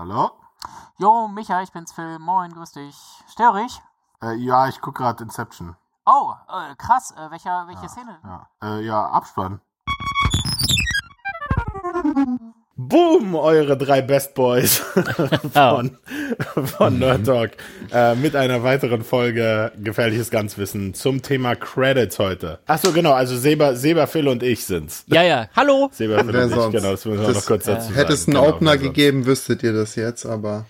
Hallo? Jo, Micha, ich bin's Phil. Moin, grüß dich. Störe ich? Äh, ja, ich guck gerade Inception. Oh, äh, krass. Äh, welcher, welche ja, Szene? Ja. Äh, ja, Abspann. Boom, eure drei Best Boys von, von Nerd Talk äh, mit einer weiteren Folge Gefährliches Ganzwissen zum Thema Credits heute. Ach so, genau, also Seba, Seba, Phil und ich sind's. Ja, ja, hallo. Seba, Phil Wer und sonst? ich, genau, das müssen wir Das, noch kurz dazu Hätte es sagen. einen Genau, Opener sonst? gegeben, wüsstet ihr das jetzt, aber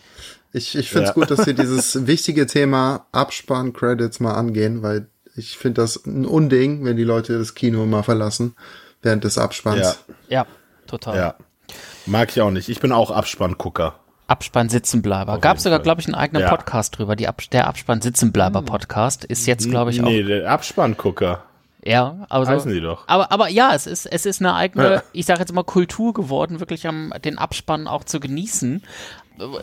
ich, ich finde es Ja. gut, dass wir dieses wichtige Thema Abspann-Credits mal angehen, weil ich finde das ein Unding, wenn die Leute das Kino mal verlassen während des Abspanns. Ja, total. Ja. Mag ich auch nicht. Ich bin auch Abspanngucker. Abspann Sitzenbleiber. Gab sogar, glaube ich, einen eigenen Ja. Podcast drüber. Die Ab der Abspann Sitzenbleiber Podcast ist jetzt, glaube ich, auch. Nee, der Abspanngucker. Ja, also, Heißen die doch. Aber, aber ja, es ist, es ist eine eigene, ich sage jetzt mal Kultur geworden, wirklich am, den Abspann auch zu genießen.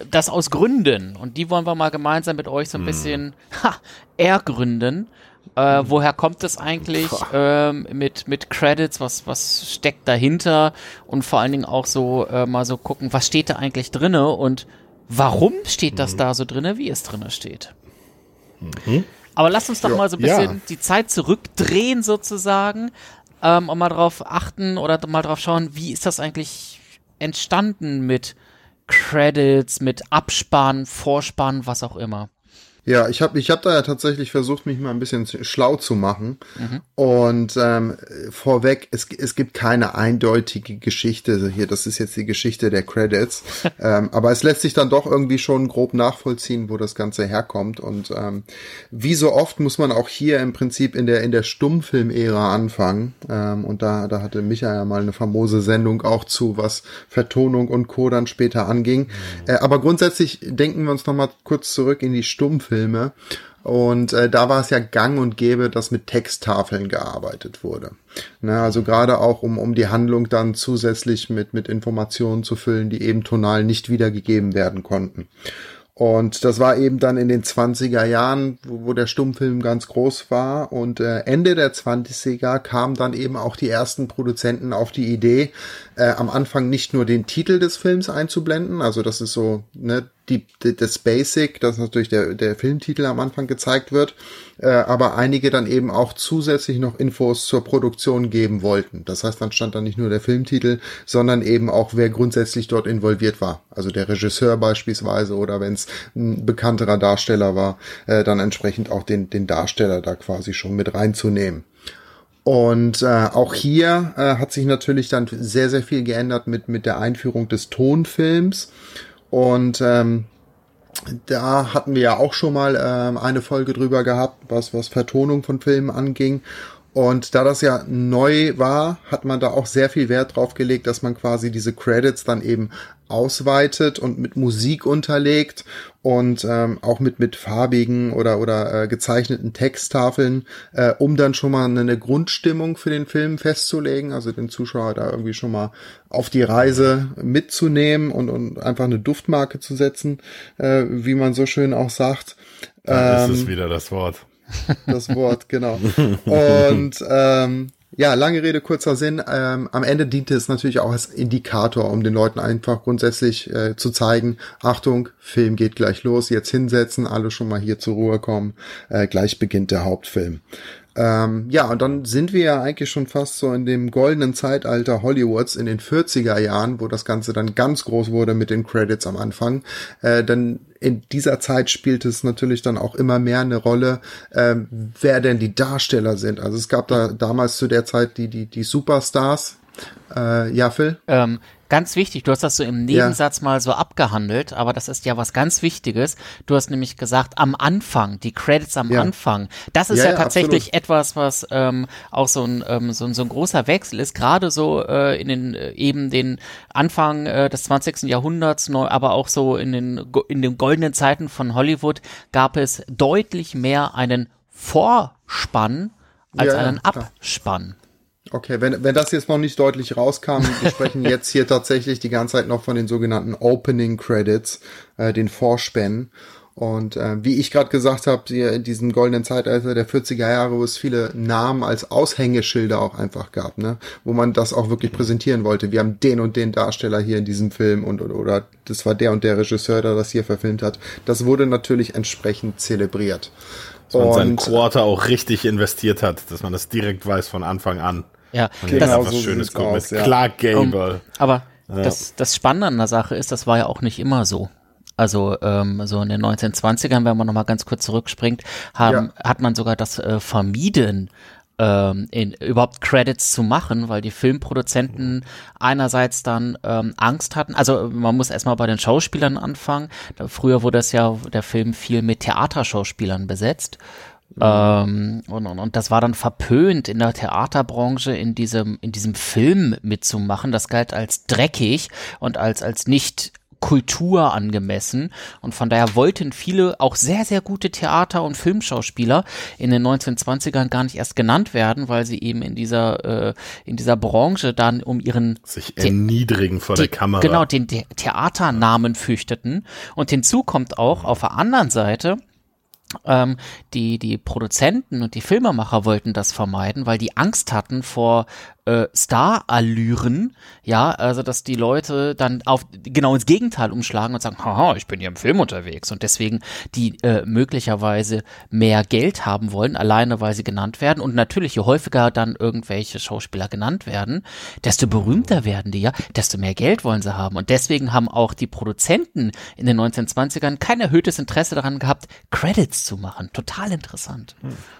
Das aus Gründen. Und die wollen wir mal gemeinsam mit euch so ein bisschen ha, ergründen. Äh, woher kommt es eigentlich ähm, mit, mit Credits? Was, was steckt dahinter? Und vor allen Dingen auch so äh, mal so gucken, was steht da eigentlich drinne und warum steht das da so drinne, wie es drinne steht. Aber lasst uns doch mal so ein bisschen Ja. die Zeit zurückdrehen sozusagen ähm, und mal drauf achten oder mal drauf schauen, wie ist das eigentlich entstanden mit Credits, mit Abspann, Vorspann, was auch immer. Ja, ich habe ich hab da ja tatsächlich versucht, mich mal ein bisschen schlau zu machen. Und ähm, vorweg, es, es gibt keine eindeutige Geschichte hier. Das ist jetzt die Geschichte der Credits. ähm, aber es lässt sich dann doch irgendwie schon grob nachvollziehen, wo das Ganze herkommt. Und ähm, wie so oft muss man auch hier im Prinzip in der in der Stummfilm-Ära anfangen. Ähm, und da, da hatte Micha ja mal eine famose Sendung auch zu, was Vertonung und Co. dann später anging. Äh, aber grundsätzlich denken wir uns noch mal kurz zurück in die Stummfilme. Und äh, da war es ja gang und gäbe, dass mit Texttafeln gearbeitet wurde. Ne, also gerade auch, um, um die Handlung dann zusätzlich mit, mit Informationen zu füllen, die eben tonal nicht wiedergegeben werden konnten. Und das war eben dann in den 20er Jahren, wo, wo der Stummfilm ganz groß war. Und äh, Ende der 20er kamen dann eben auch die ersten Produzenten auf die Idee, äh, am Anfang nicht nur den Titel des Films einzublenden, also das ist so ne, die, die, das Basic, dass natürlich der, der Filmtitel am Anfang gezeigt wird, äh, aber einige dann eben auch zusätzlich noch Infos zur Produktion geben wollten. Das heißt, dann stand da nicht nur der Filmtitel, sondern eben auch, wer grundsätzlich dort involviert war. Also der Regisseur beispielsweise oder wenn es ein bekannterer Darsteller war, äh, dann entsprechend auch den, den Darsteller da quasi schon mit reinzunehmen. Und äh, auch hier äh, hat sich natürlich dann sehr, sehr viel geändert mit, mit der Einführung des Tonfilms. Und ähm, da hatten wir ja auch schon mal ähm, eine Folge drüber gehabt, was, was Vertonung von Filmen anging. Und da das ja neu war, hat man da auch sehr viel Wert drauf gelegt, dass man quasi diese Credits dann eben ausweitet und mit Musik unterlegt und ähm, auch mit mit farbigen oder oder äh, gezeichneten Texttafeln, äh, um dann schon mal eine Grundstimmung für den Film festzulegen, also den Zuschauer da irgendwie schon mal auf die Reise mitzunehmen und und einfach eine Duftmarke zu setzen, äh, wie man so schön auch sagt. Da ist Ähm, es wieder das Wort. Das Wort, genau. Und ähm, ja, lange Rede, kurzer Sinn. Ähm, am Ende diente es natürlich auch als Indikator, um den Leuten einfach grundsätzlich äh, zu zeigen, Achtung, Film geht gleich los, jetzt hinsetzen, alle schon mal hier zur Ruhe kommen, äh, gleich beginnt der Hauptfilm. Ähm, ja, und dann sind wir ja eigentlich schon fast so in dem goldenen Zeitalter Hollywoods in den 40er Jahren, wo das Ganze dann ganz groß wurde mit den Credits am Anfang. Äh, denn in dieser Zeit spielt es natürlich dann auch immer mehr eine Rolle, ähm, wer denn die Darsteller sind. Also es gab da damals zu der Zeit die, die, die Superstars. Äh, ja, Phil? Ähm, ganz wichtig, du hast das so im Nebensatz mal so abgehandelt, aber das ist ja was ganz Wichtiges. Du hast nämlich gesagt, am Anfang, die Credits am Ja. Anfang. Das ist ja, Ja, ja, tatsächlich absolut. etwas, was ähm, auch so ein, ähm, so, ein- so ein großer Wechsel ist, gerade so äh, in den äh, eben den Anfang äh, des 20. Jahrhunderts, neu, aber auch so in den, in den goldenen Zeiten von Hollywood gab es deutlich mehr einen Vorspann als Ja, ja, einen. Abspann. Okay, wenn, wenn das jetzt noch nicht deutlich rauskam, wir sprechen jetzt hier tatsächlich die ganze Zeit noch von den sogenannten Opening Credits, äh, den Vorspänen. Und äh, wie ich gerade gesagt habe, in diesem goldenen Zeitalter der 40er Jahre, wo es viele Namen als Aushängeschilder auch einfach gab, ne? wo man das auch wirklich präsentieren wollte. Wir haben den und den Darsteller hier in diesem Film und oder das war der und der Regisseur, der das hier verfilmt hat. Das wurde natürlich entsprechend zelebriert. Dass man seinen Quarter auch richtig investiert hat, dass man das direkt weiß von Anfang an. Ja, und genau, das was so Schönes aus, ja. Clark Gable. Um, aber ja. das, das Spannende an der Sache ist, das war ja auch nicht immer so. Also ähm, so in den 1920ern, wenn man nochmal ganz kurz zurückspringt, haben, ja. hat man sogar das äh, vermieden, ähm, in, überhaupt Credits zu machen, weil die Filmproduzenten einerseits dann ähm, Angst hatten. Also man muss erstmal bei den Schauspielern anfangen. Da, früher wurde das ja der Film viel mit Theaterschauspielern besetzt. Mhm. Ähm, und, und, und das war dann verpönt in der Theaterbranche in diesem in diesem Film mitzumachen. Das galt als dreckig und als als nicht Kultur angemessen. Und von daher wollten viele auch sehr, sehr gute Theater- und Filmschauspieler in den 1920ern gar nicht erst genannt werden, weil sie eben in dieser, äh, in dieser Branche dann um ihren sich erniedrigen vor der Kamera. Genau, den The Theaternamen fürchteten. Und hinzu kommt auch auf der anderen Seite, ähm, die, die Produzenten und die Filmemacher wollten das vermeiden, weil die Angst hatten vor äh, Star-Allüren, ja, also dass die Leute dann auf genau ins Gegenteil umschlagen und sagen, haha, ich bin hier im Film unterwegs und deswegen die äh, möglicherweise mehr Geld haben wollen, alleine weil sie genannt werden und natürlich je häufiger dann irgendwelche Schauspieler genannt werden, desto berühmter werden die ja, desto mehr Geld wollen sie haben und deswegen haben auch die Produzenten in den 1920ern kein erhöhtes Interesse daran gehabt, Credits zu machen. Total interessant.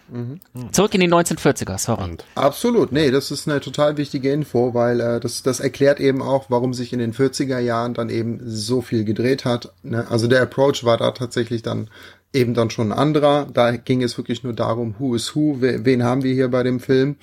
Mhm. Zurück in die 1940er, sorry. Absolut, nee, das ist eine total wichtige Info, weil äh, das, das erklärt eben auch, warum sich in den 40er Jahren dann eben so viel gedreht hat. Ne? Also der Approach war da tatsächlich dann eben dann schon ein anderer. Da ging es wirklich nur darum, who is who, wen haben wir hier bei dem Film.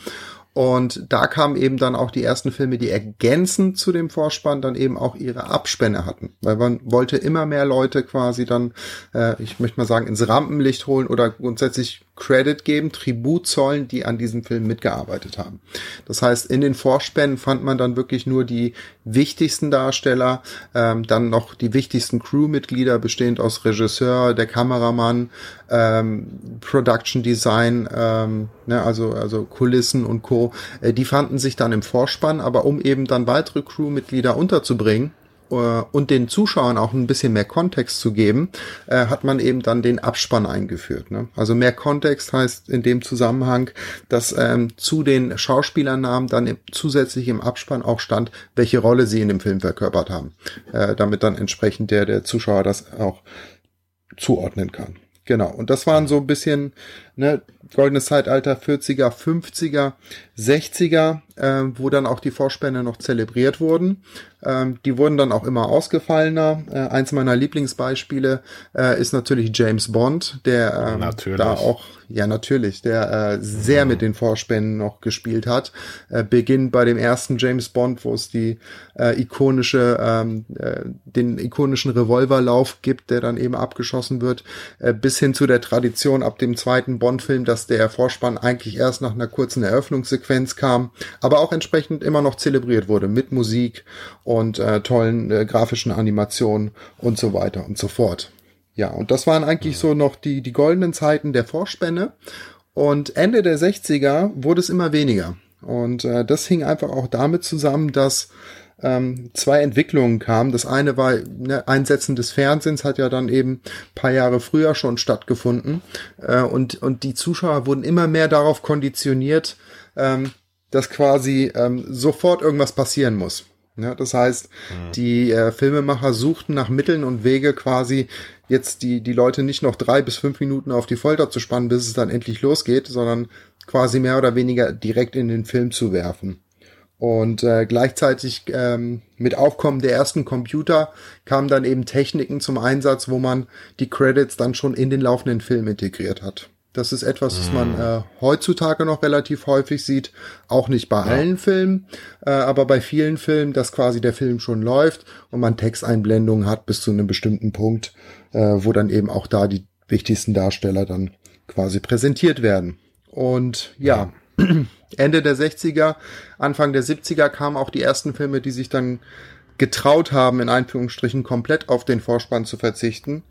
Und da kamen eben dann auch die ersten Filme, die ergänzend zu dem Vorspann dann eben auch ihre Abspänne hatten. Weil man wollte immer mehr Leute quasi dann, äh, ich möchte mal sagen, ins Rampenlicht holen oder grundsätzlich Credit geben, Tribut zollen, die an diesem Film mitgearbeitet haben. Das heißt, in den Vorspänen fand man dann wirklich nur die wichtigsten Darsteller, ähm, dann noch die wichtigsten Crewmitglieder, bestehend aus Regisseur, der Kameramann, ähm, Production Design, ähm, ne, also, also Kulissen und Co. Äh, die fanden sich dann im Vorspann, aber um eben dann weitere Crewmitglieder unterzubringen, und den Zuschauern auch ein bisschen mehr Kontext zu geben, äh, hat man eben dann den Abspann eingeführt. Ne? Also mehr Kontext heißt in dem Zusammenhang, dass ähm, zu den Schauspielernamen dann im, zusätzlich im Abspann auch stand, welche Rolle sie in dem Film verkörpert haben, äh, damit dann entsprechend der der Zuschauer das auch zuordnen kann. Genau. Und das waren so ein bisschen ne, goldenes Zeitalter 40er, 50er, 60er, äh, wo dann auch die Vorspänne noch zelebriert wurden. Ähm, die wurden dann auch immer ausgefallener. Äh, eins meiner Lieblingsbeispiele äh, ist natürlich James Bond, der ähm, da auch, ja natürlich, der äh, sehr mhm. mit den Vorspänen noch gespielt hat. Äh, beginnt bei dem ersten James Bond, wo es die äh, ikonische, ähm, äh, den ikonischen Revolverlauf gibt, der dann eben abgeschossen wird, äh, bis hin zu der Tradition ab dem zweiten Bond-Film, dass der Vorspann eigentlich erst nach einer kurzen Eröffnungssequenz kam, aber auch entsprechend immer noch zelebriert wurde mit Musik und äh, tollen äh, grafischen Animationen und so weiter und so fort. Ja, und das waren eigentlich so noch die, die goldenen Zeiten der Vorspänne. Und Ende der 60er wurde es immer weniger. Und äh, das hing einfach auch damit zusammen, dass ähm, zwei Entwicklungen kamen. Das eine war, ne, Einsetzen des Fernsehens hat ja dann eben paar Jahre früher schon stattgefunden. Äh, und, und die Zuschauer wurden immer mehr darauf konditioniert, ähm, dass quasi ähm, sofort irgendwas passieren muss. Ja, das heißt, mhm. die äh, Filmemacher suchten nach Mitteln und Wege quasi jetzt die, die Leute nicht noch drei bis fünf Minuten auf die Folter zu spannen, bis es dann endlich losgeht, sondern quasi mehr oder weniger direkt in den Film zu werfen. Und äh, gleichzeitig ähm, mit Aufkommen der ersten Computer kamen dann eben Techniken zum Einsatz, wo man die Credits dann schon in den laufenden Film integriert hat. Das ist etwas, was man mhm. äh, heutzutage noch relativ häufig sieht. Auch nicht bei ja. allen Filmen, äh, aber bei vielen Filmen, dass quasi der Film schon läuft und man Texteinblendungen hat bis zu einem bestimmten Punkt, äh, wo dann eben auch da die wichtigsten Darsteller dann quasi präsentiert werden. Und ja, ja. Ende der 60er, Anfang der 70er kamen auch die ersten Filme, die sich dann getraut haben, in Einführungsstrichen komplett auf den Vorspann zu verzichten.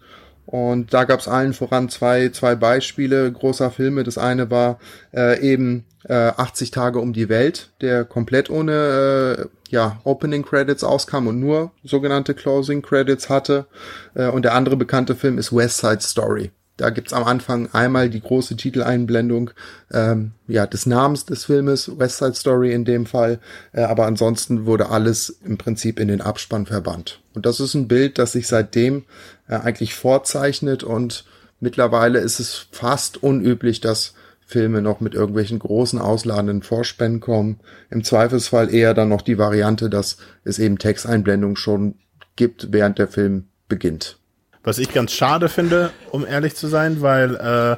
Und da gab es allen voran zwei, zwei Beispiele großer Filme. Das eine war äh, eben äh, 80 Tage um die Welt, der komplett ohne äh, ja, Opening Credits auskam und nur sogenannte Closing Credits hatte. Äh, und der andere bekannte Film ist West Side Story. Da gibt's am Anfang einmal die große Titeleinblendung ähm, ja, des Namens des Filmes, West Side Story in dem Fall, äh, aber ansonsten wurde alles im Prinzip in den Abspann verbannt. Und das ist ein Bild, das sich seitdem äh, eigentlich vorzeichnet und mittlerweile ist es fast unüblich, dass Filme noch mit irgendwelchen großen ausladenden Vorspänen kommen. Im Zweifelsfall eher dann noch die Variante, dass es eben Texteinblendungen schon gibt, während der Film beginnt. Was ich ganz schade finde, um ehrlich zu sein, weil äh,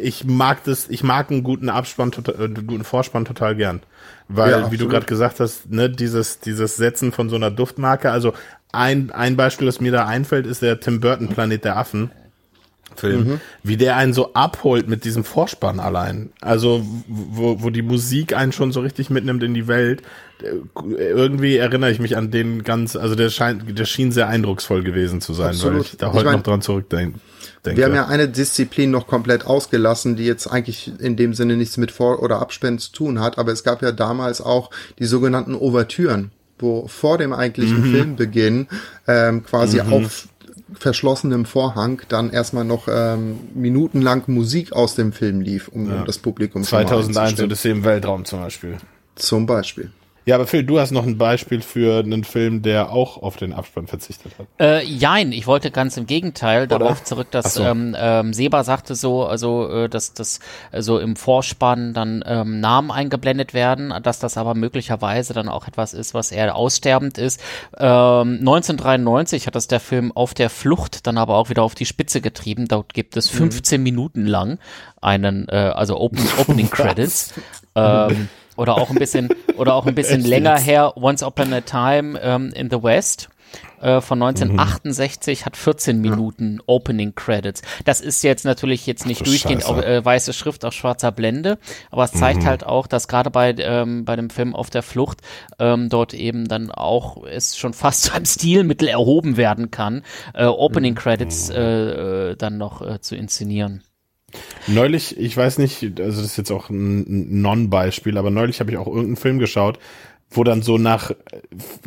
ich mag das, ich mag einen guten Abspann, total, äh, einen guten Vorspann total gern. Weil, ja, wie du gerade gesagt hast, ne, dieses, dieses Setzen von so einer Duftmarke, also ein, ein Beispiel, das mir da einfällt, ist der Tim Burton Planet der Affen. Film, mhm. wie der einen so abholt mit diesem Vorspann allein. Also, wo, wo die Musik einen schon so richtig mitnimmt in die Welt. Irgendwie erinnere ich mich an den ganz, also der scheint, der schien sehr eindrucksvoll gewesen zu sein, Absolut. weil ich da heute ich mein, noch dran zurückdenke. Wir haben ja eine Disziplin noch komplett ausgelassen, die jetzt eigentlich in dem Sinne nichts mit Vor- oder Abspenden zu tun hat, aber es gab ja damals auch die sogenannten Ouvertüren, wo vor dem eigentlichen mhm. Filmbeginn ähm, quasi mhm. auf verschlossenem Vorhang dann erstmal noch ähm, minutenlang Musik aus dem Film lief, um, ja. um das Publikum 2001 Odyssee im Weltraum zum Beispiel. Zum Beispiel. Ja, aber Phil, du hast noch ein Beispiel für einen Film, der auch auf den Abspann verzichtet hat. Äh, jein, ich wollte ganz im Gegenteil darauf zurück, dass so. ähm, ähm, Seba sagte so, also äh, dass das also im Vorspann dann ähm, Namen eingeblendet werden, dass das aber möglicherweise dann auch etwas ist, was eher aussterbend ist. Ähm, 1993 hat das der Film Auf der Flucht dann aber auch wieder auf die Spitze getrieben. Dort gibt es 15 mhm. Minuten lang einen, äh, also Open, Opening Credits. ähm, oder auch ein bisschen, oder auch ein bisschen länger her, Once Upon a Time ähm, in the West äh, von 1968 mhm. hat 14 Minuten ja. Opening Credits. Das ist jetzt natürlich jetzt nicht durchgehend auf, äh, weiße Schrift auf schwarzer Blende, aber es zeigt mhm. halt auch, dass gerade bei, ähm, bei dem Film Auf der Flucht ähm, dort eben dann auch es schon fast zu einem Stilmittel erhoben werden kann, äh, Opening mhm. Credits äh, dann noch zu inszenieren. Neulich, ich weiß nicht, also das ist jetzt auch ein Non-Beispiel, aber neulich habe ich auch irgendeinen Film geschaut, wo dann so nach äh,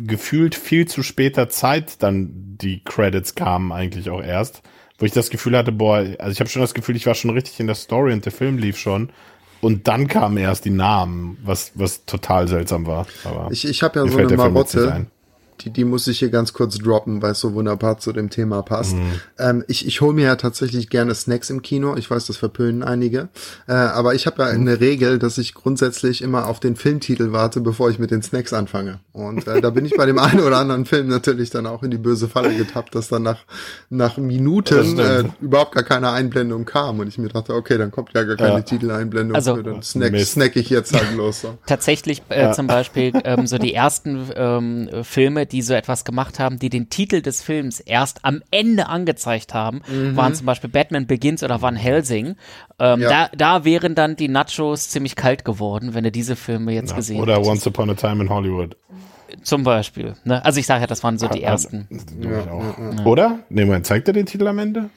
gefühlt viel zu später Zeit dann die Credits kamen eigentlich auch erst, wo ich das Gefühl hatte, boah, also ich habe schon das Gefühl, ich war schon richtig in der Story und der Film lief schon. Und dann kamen erst die Namen, was was total seltsam war. Aber ich ich habe ja so eine Marotte die, die muss ich hier ganz kurz droppen, weil es so wunderbar zu dem Thema passt. Mhm. Ähm, ich ich hole mir ja tatsächlich gerne Snacks im Kino. Ich weiß, das verpönen einige. Äh, aber ich habe ja mhm. eine Regel, dass ich grundsätzlich immer auf den Filmtitel warte, bevor ich mit den Snacks anfange. Und äh, da bin ich bei dem einen oder anderen Film natürlich dann auch in die böse Falle getappt, dass dann nach, nach Minuten äh, überhaupt gar keine Einblendung kam. Und ich mir dachte, okay, dann kommt ja gar keine ja. Titeleinblendung. Also, dann snack, snack ich jetzt halt los. So. Tatsächlich äh, ja. zum Beispiel ähm, so die ersten ähm, Filme, die so etwas gemacht haben, die den Titel des Films erst am Ende angezeigt haben, mhm. waren zum Beispiel Batman Begins oder Van Helsing. Ähm, ja. da, da wären dann die Nachos ziemlich kalt geworden, wenn er diese Filme jetzt ja, gesehen Oder Once Upon a Time in Hollywood. Zum Beispiel. Ne? Also ich sage ja, das waren so die ersten. Ja, Oder? Nee, man zeigt er den Titel am Ende?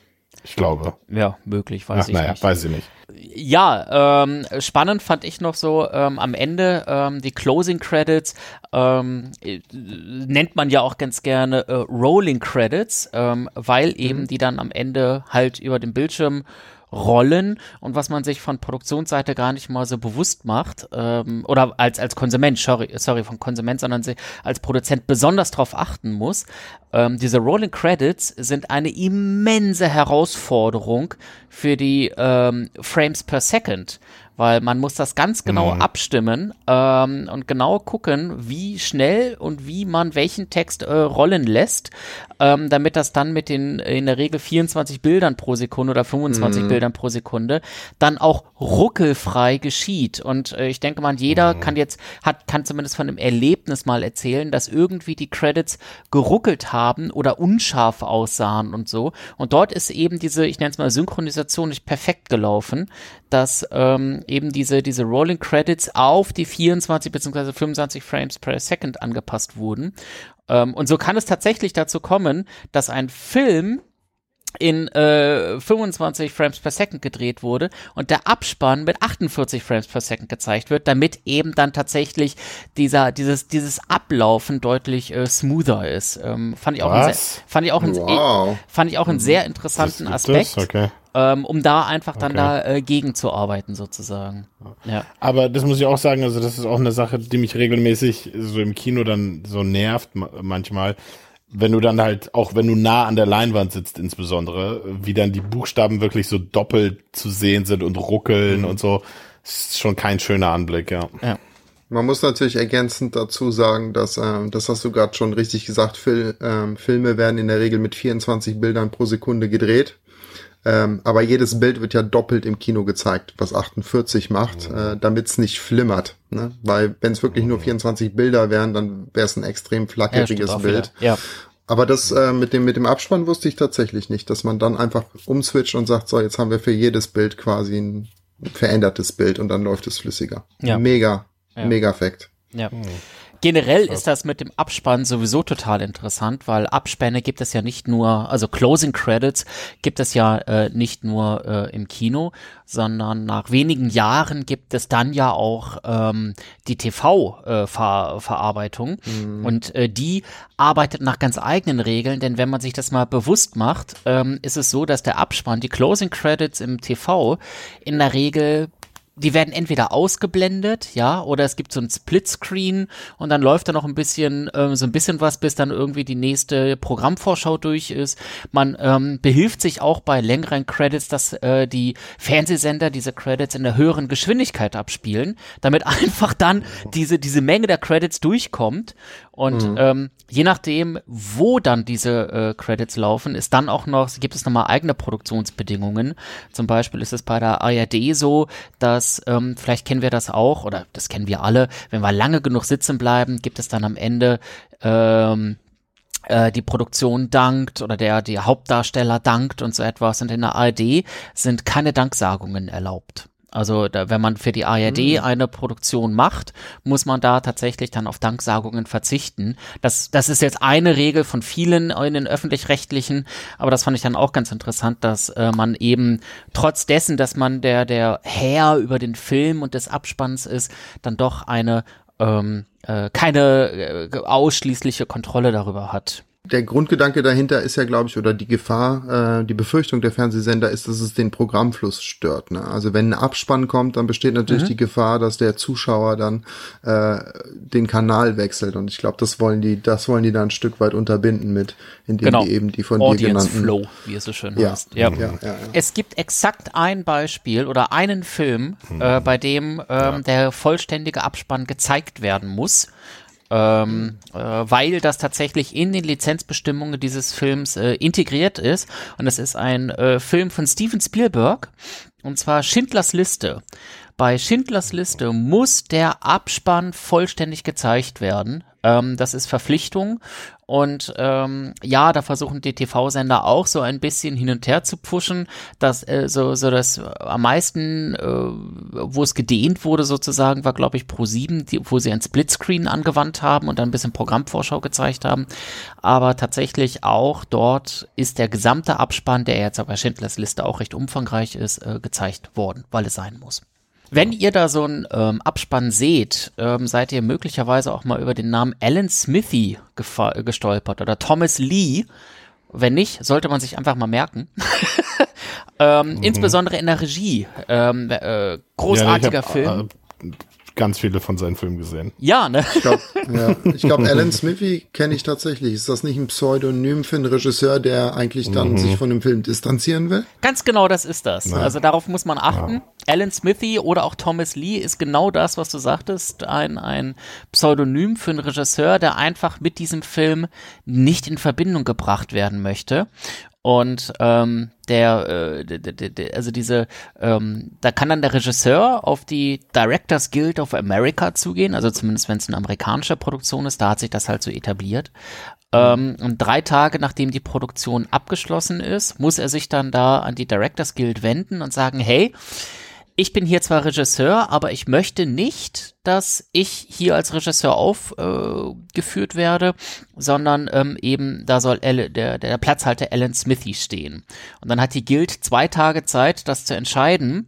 Ich glaube. Ja, möglich, weiß Ach, ich naja, nicht. weiß ich nicht. Ja, ähm, spannend fand ich noch so ähm, am Ende ähm, die Closing Credits ähm, äh, nennt man ja auch ganz gerne äh, Rolling Credits, ähm, weil eben mhm. die dann am Ende halt über den Bildschirm Rollen und was man sich von Produktionsseite gar nicht mal so bewusst macht ähm, oder als als Konsument, sorry, sorry von Konsument, sondern als Produzent besonders darauf achten muss. Ähm, diese Rolling Credits sind eine immense Herausforderung für die ähm, Frames per Second weil man muss das ganz genau mhm. abstimmen ähm, und genau gucken, wie schnell und wie man welchen Text äh, rollen lässt, ähm, damit das dann mit den in der Regel 24 Bildern pro Sekunde oder 25 mhm. Bildern pro Sekunde dann auch ruckelfrei geschieht. Und äh, ich denke mal, jeder mhm. kann jetzt, hat, kann zumindest von dem Erlebnis mal erzählen, dass irgendwie die Credits geruckelt haben oder unscharf aussahen und so. Und dort ist eben diese, ich nenne es mal Synchronisation nicht perfekt gelaufen, dass ähm, eben diese, diese Rolling Credits auf die 24 bzw. 25 Frames per Second angepasst wurden. Ähm, und so kann es tatsächlich dazu kommen, dass ein Film in äh, 25 Frames per Second gedreht wurde und der Abspann mit 48 Frames per Second gezeigt wird, damit eben dann tatsächlich dieser dieses dieses Ablaufen deutlich äh, smoother ist. Ähm, fand ich auch einen sehr, fand ich auch Wow. fand ich auch einen sehr interessanten Aspekt? Okay. Ähm, um da einfach dann Okay. da äh, gegenzuarbeiten sozusagen. Ja. Aber das muss ich auch sagen, also das ist auch eine Sache, die mich regelmäßig so im Kino dann so nervt ma- manchmal. Wenn du dann halt, auch wenn du nah an der Leinwand sitzt insbesondere, wie dann die Buchstaben wirklich so doppelt zu sehen sind und ruckeln und so. Ist schon kein schöner Anblick, ja. Ja. Man muss natürlich ergänzend dazu sagen, dass, ähm, das hast du gerade schon richtig gesagt, Fil ähm, Filme werden in der Regel mit 24 Bildern pro Sekunde gedreht. Ähm, aber jedes Bild wird ja doppelt im Kino gezeigt, was 48 macht, äh, damit es nicht flimmert. Ne? Weil wenn es wirklich nur 24 Bilder wären, dann wäre es ein extrem Ja, flackeriges auch Bild. Ja. Aber das äh, mit dem mit dem Abspann wusste ich tatsächlich nicht, dass man dann einfach umswitcht und sagt, so jetzt haben wir für jedes Bild quasi ein verändertes Bild und dann läuft es flüssiger. Ja. Mega, Ja. mega Effekt. Ja. Generell ist das mit dem Abspann sowieso total interessant, weil Abspänne gibt es ja nicht nur, also Closing Credits gibt es ja äh, nicht nur äh, im Kino, sondern nach wenigen Jahren gibt es dann ja auch ähm, die TV-Verarbeitung und äh, die arbeitet nach ganz eigenen Regeln, denn wenn man sich das mal bewusst macht, ähm, ist es so, dass der Abspann, die Closing Credits im TV in der Regel die werden entweder ausgeblendet, ja, oder es gibt so ein Splitscreen und dann läuft da noch ein bisschen, ähm, so ein bisschen was, bis dann irgendwie die nächste Programmvorschau durch ist. Man ähm, behilft sich auch bei längeren Credits, dass äh, die Fernsehsender diese Credits in der höheren Geschwindigkeit abspielen, damit einfach dann diese, diese Menge der Credits durchkommt. Und ähm, je nachdem, wo dann diese äh, Credits laufen, ist dann auch noch, gibt es nochmal eigene Produktionsbedingungen. Zum Beispiel ist es bei der ARD so, dass, ähm, vielleicht kennen wir das auch, oder das kennen wir alle, wenn wir lange genug sitzen bleiben, gibt es dann am Ende ähm, äh, die Produktion dankt oder der, der Hauptdarsteller dankt und so etwas. Und in der ARD sind keine Danksagungen erlaubt. Also da, wenn man für die ARD eine Produktion macht, muss man da tatsächlich dann auf Danksagungen verzichten. Das, das ist jetzt eine Regel von vielen in den öffentlich-rechtlichen, aber das fand ich dann auch ganz interessant, dass äh, man eben trotz dessen, dass man der, der Herr über den Film und des Abspanns ist, dann doch eine ähm, äh, keine äh, ausschließliche Kontrolle darüber hat. Der Grundgedanke dahinter ist ja, glaube ich, oder die Gefahr, äh, die Befürchtung der Fernsehsender ist, dass es den Programmfluss stört. Ne? Also wenn ein Abspann kommt, dann besteht natürlich die Gefahr, dass der Zuschauer dann äh, den Kanal wechselt. Und ich glaube, das wollen die, das wollen die dann ein Stück weit unterbinden mit, indem Genau. die eben die von dir Audience genannten. Flow, wie es so schön Ja. heißt. Ja. Ja, ja, ja. Es gibt exakt ein Beispiel oder einen Film, äh, bei dem ähm, der vollständige Abspann gezeigt werden muss. Ähm, äh, weil das tatsächlich in den Lizenzbestimmungen dieses Films äh, integriert ist. Und das ist ein äh, Film von Steven Spielberg, und zwar Schindlers Liste. Bei Schindlers Liste muss der Abspann vollständig gezeigt werden. Ähm, das ist Verpflichtung. Und ähm, ja, da versuchen die TV-Sender auch so ein bisschen hin und her zu pushen, dass äh, so, so das am meisten, äh, wo es gedehnt wurde sozusagen, war glaube ich Pro 7, die, wo sie ein Splitscreen angewandt haben und dann ein bisschen Programmvorschau gezeigt haben. Aber tatsächlich auch dort ist der gesamte Abspann, der jetzt aber Schindlers Liste auch recht umfangreich ist, äh, gezeigt worden, weil es sein muss. Wenn ihr da so einen ähm, Abspann seht, ähm, seid ihr möglicherweise auch mal über den Namen Alan Smithy äh, gestolpert oder Thomas Lee. Wenn nicht, sollte man sich einfach mal merken. ähm, Insbesondere in der Regie. Ähm, äh, großartiger ja, ich hab, Film. Äh, ganz viele von seinen Filmen gesehen. ja, ne? Ich glaube, ja. Ich glaub, Alan Smithy kenne ich tatsächlich. Ist das nicht ein Pseudonym für einen Regisseur, der eigentlich dann sich von dem Film distanzieren will? Ganz genau das ist das. Also darauf muss man achten. Alan Smithy oder auch Thomas Lee ist genau das, was du sagtest, ein, ein Pseudonym für einen Regisseur, der einfach mit diesem Film nicht in Verbindung gebracht werden möchte. Und ähm, der, äh, der, der, also diese, ähm, da kann dann der Regisseur auf die Directors Guild of America zugehen, also zumindest wenn es eine amerikanische Produktion ist, da hat sich das halt so etabliert. Ähm, und drei Tage nachdem die Produktion abgeschlossen ist, muss er sich dann da an die Directors Guild wenden und sagen, hey, ich bin hier zwar Regisseur, aber ich möchte nicht, dass ich hier als Regisseur aufgeführt äh, werde, sondern ähm, eben da soll Elle, der, der Platzhalter Alan Smithy stehen. Und dann hat die Guild zwei Tage Zeit, das zu entscheiden.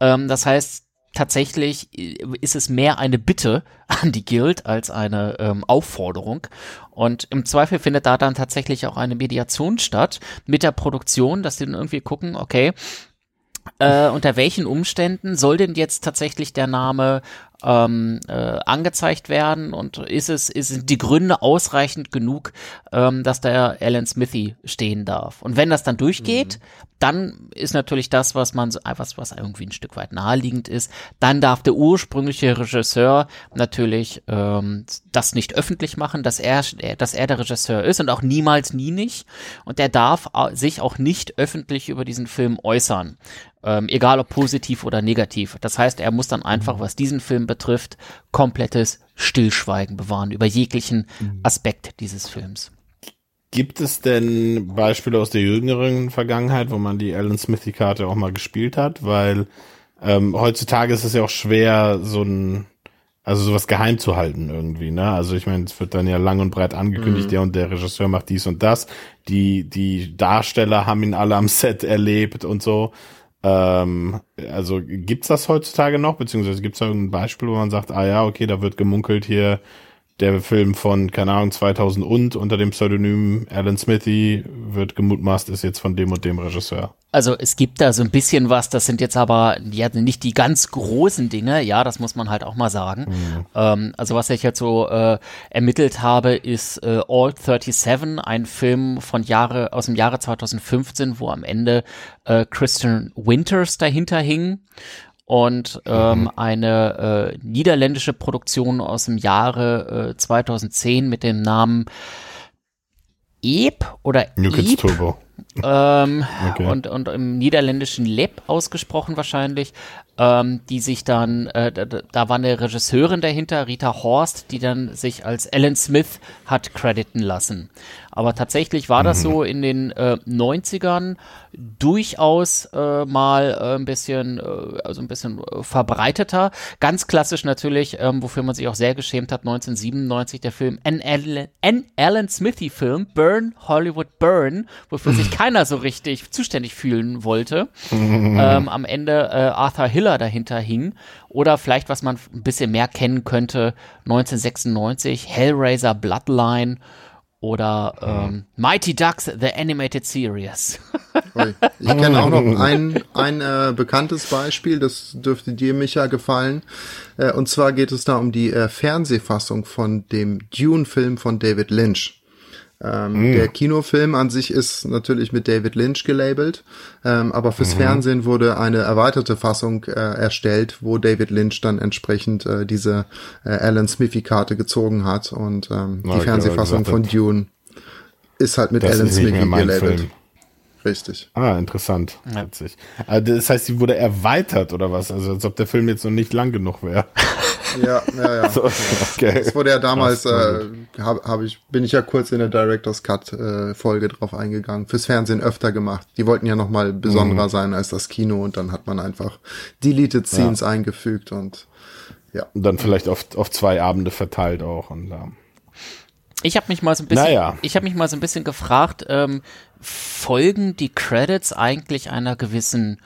Ähm, das heißt, tatsächlich äh, ist es mehr eine Bitte an die Guild als eine ähm, Aufforderung. Und im Zweifel findet da dann tatsächlich auch eine Mediation statt mit der Produktion, dass sie dann irgendwie gucken, okay, äh, unter welchen Umständen soll denn jetzt tatsächlich der Name ähm, äh, angezeigt werden und ist es sind die Gründe ausreichend genug, ähm, dass da Alan Smithy stehen darf? Und wenn das dann durchgeht, mhm. dann ist natürlich das, was man so, was was irgendwie ein Stück weit naheliegend ist, dann darf der ursprüngliche Regisseur natürlich ähm, das nicht öffentlich machen, dass er dass er der Regisseur ist und auch niemals nie nicht und der darf sich auch nicht öffentlich über diesen Film äußern ähm, egal ob positiv oder negativ. Das heißt, er muss dann einfach, was diesen Film betrifft, komplettes Stillschweigen bewahren über jeglichen mhm. Aspekt dieses Films. Gibt es denn Beispiele aus der jüngeren Vergangenheit, wo man die Alan Smithy-Karte auch mal gespielt hat? Weil ähm, heutzutage ist es ja auch schwer, so ein, also sowas geheim zu halten irgendwie, ne? Also ich meine, es wird dann ja lang und breit angekündigt, mhm. der und der Regisseur macht dies und das. Die, die Darsteller haben ihn alle am Set erlebt und so. Ähm, also gibt's das heutzutage noch, beziehungsweise gibt's da irgendein Beispiel, wo man sagt, ah ja, okay, da wird gemunkelt hier, der Film von, keine Ahnung, 2000 und unter dem Pseudonym Alan Smithy wird gemutmaßt, ist jetzt von dem und dem Regisseur. Also es gibt da so ein bisschen was, das sind jetzt aber ja, nicht die ganz großen Dinge, ja, das muss man halt auch mal sagen. Mhm. Ähm, also was ich jetzt so äh, ermittelt habe, ist äh, All 37, ein Film von Jahre, aus dem Jahre 2015, wo am Ende äh, Christian Winters dahinter hing und ähm, mhm. eine äh, niederländische Produktion aus dem Jahre äh, 2010 mit dem Namen Eb oder New Kids Turbo. Ähm, okay. und, und im niederländischen Leb ausgesprochen wahrscheinlich, ähm, die sich dann, äh, da, da war eine Regisseurin dahinter, Rita Horst, die dann sich als Ellen Smith hat crediten lassen. Aber tatsächlich war das mhm. so in den äh, 90ern durchaus äh, mal äh, ein bisschen, äh, also ein bisschen äh, verbreiteter. Ganz klassisch natürlich, ähm, wofür man sich auch sehr geschämt hat, 1997 der Film N. Alan, N. Alan Smithy Film, Burn, Hollywood Burn, wofür sich keiner so richtig zuständig fühlen wollte. ähm, am Ende Arthur Hiller dahinter hing. Oder vielleicht, was man ein bisschen mehr kennen könnte, 1996 Hellraiser Bloodline oder ähm, Mighty Ducks The Animated Series. ich kenne auch noch ein, ein äh, bekanntes Beispiel, das dürfte dir, Micha, gefallen. Äh, und zwar geht es da um die äh, Fernsehfassung von dem Dune-Film von David Lynch. Ähm, mm. Der Kinofilm an sich ist natürlich mit David Lynch gelabelt, ähm, aber fürs mhm. Fernsehen wurde eine erweiterte Fassung äh, erstellt, wo David Lynch dann entsprechend äh, diese äh, Alan Smithy-Karte gezogen hat und ähm, oh, die Fernsehfassung von Dune ist halt mit Alan Smithy gelabelt. Film. Richtig. Ah, interessant. Ja. Witzig. Also das heißt, sie wurde erweitert oder was? Also als ob der Film jetzt noch nicht lang genug wäre. Ja, ja, ja. So, okay. Das wurde ja damals, äh, hab, hab ich, bin ich ja kurz in der Director's Cut äh, Folge drauf eingegangen. Fürs Fernsehen öfter gemacht. Die wollten ja noch mal besonderer mhm. sein als das Kino und dann hat man einfach Deleted Scenes ja. eingefügt und ja. Und dann vielleicht auf, auf zwei Abende verteilt auch und ähm. Ich habe mich mal so ein bisschen, naja. ich habe mich mal so ein bisschen gefragt, ähm, folgen die Credits eigentlich einer gewissen